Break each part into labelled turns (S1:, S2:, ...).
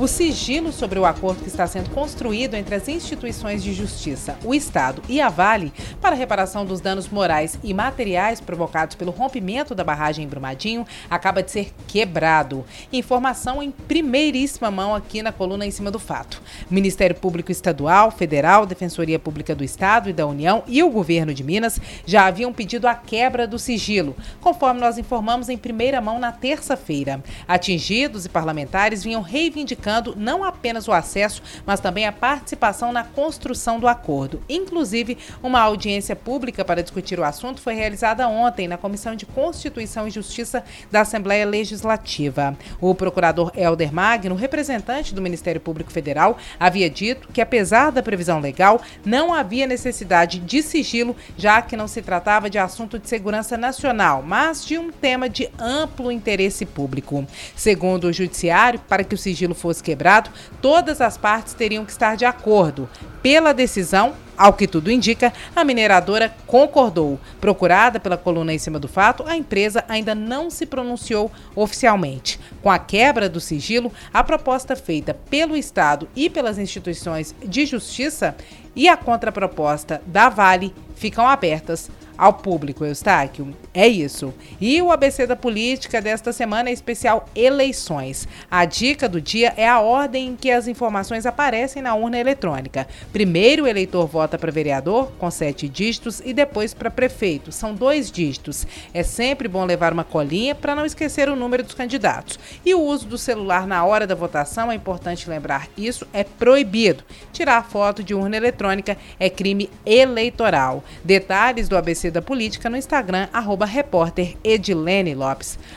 S1: O sigilo sobre o acordo que está sendo construído entre as instituições de justiça, o Estado e a Vale para reparação dos danos morais e materiais provocados pelo rompimento da barragem em Brumadinho acaba de ser quebrado. Informação em primeiríssima mão aqui na coluna em cima do fato. Ministério Público Estadual, Federal, Defensoria Pública do Estado e da União e o governo de Minas já haviam pedido a quebra do sigilo, conforme nós informamos em primeira mão na terça-feira. Atingidos e parlamentares vinham reivindicando não apenas o acesso, mas também a participação na construção do acordo. Inclusive, uma audiência pública para discutir o assunto foi realizada ontem na Comissão de Constituição e Justiça da Assembleia Legislativa. O procurador Helder Magno, representante do Ministério Público Federal, havia dito que, apesar da previsão legal, não havia necessidade de sigilo, já que não se tratava de assunto de segurança nacional, mas de um tema de amplo interesse público. Segundo o Judiciário, para que o sigilo fosse quebrado, todas as partes teriam que estar de acordo. Pela decisão, ao que tudo indica, a mineradora concordou. Procurada pela coluna em cima do fato, a empresa ainda não se pronunciou oficialmente. Com a quebra do sigilo, a proposta feita pelo Estado e pelas instituições de justiça e a contraproposta da Vale ficam abertas ao público, Eustáquio. É isso. E o ABC da política desta semana é especial eleições. A dica do dia é a ordem em que as informações aparecem na urna eletrônica. Primeiro, o eleitor vota para vereador, com sete dígitos, e depois para prefeito. São dois dígitos. É sempre bom levar uma colinha para não esquecer o número dos candidatos. E o uso do celular na hora da votação, é importante lembrar isso, é proibido. Tirar foto de urna eletrônica é crime eleitoral. Detalhes do ABC da Política no Instagram, arroba.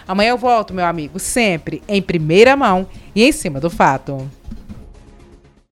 S1: Amanhã eu volto, meu amigo, sempre em primeira mão e em cima do fato.